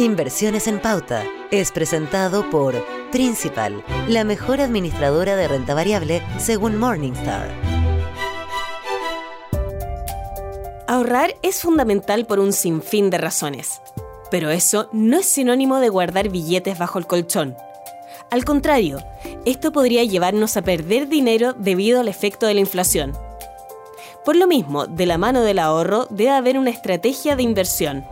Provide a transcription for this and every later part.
Inversiones en Pauta es presentado por Principal, la mejor administradora de renta variable según Morningstar. Ahorrar es fundamental por un sinfín de razones, pero eso no es sinónimo de guardar billetes bajo el colchón. Al contrario, esto podría llevarnos a perder dinero debido al efecto de la inflación. Por lo mismo, de la mano del ahorro debe haber una estrategia de inversión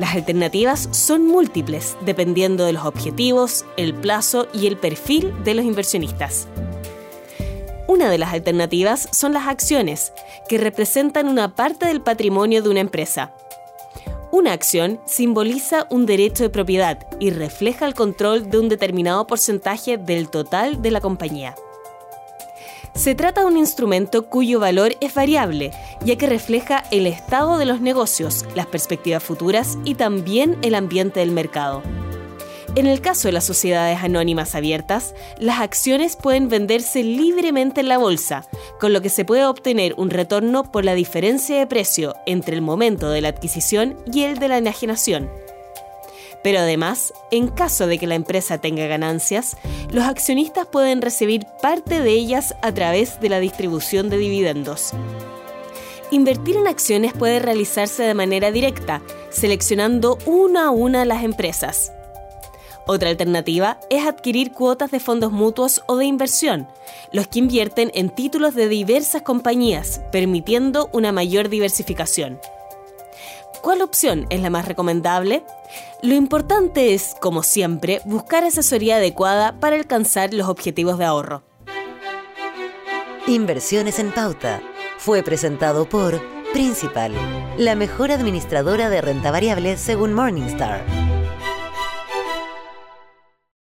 las alternativas son múltiples dependiendo de los objetivos, el plazo y el perfil de los inversionistas. Una de las alternativas son las acciones, que representan una parte del patrimonio de una empresa. Una acción simboliza un derecho de propiedad y refleja el control de un determinado porcentaje del total de la compañía. Se trata de un instrumento cuyo valor es variable, ya que refleja el estado de los negocios, las perspectivas futuras y también el ambiente del mercado. En el caso de las sociedades anónimas abiertas, las acciones pueden venderse libremente en la bolsa, con lo que se puede obtener un retorno por la diferencia de precio entre el momento de la adquisición y el de la enajenación. Pero además, en caso de que la empresa tenga ganancias, los accionistas pueden recibir parte de ellas a través de la distribución de dividendos. Invertir en acciones puede realizarse de manera directa, seleccionando una a una las empresas. Otra alternativa es adquirir cuotas de fondos mutuos o de inversión, los que invierten en títulos de diversas compañías, permitiendo una mayor diversificación. ¿Cuál opción es la más recomendable? Lo importante es, como siempre, buscar asesoría adecuada para alcanzar los objetivos de ahorro. Inversiones en pauta fue presentado por Principal, la mejor administradora de renta variable según Morningstar.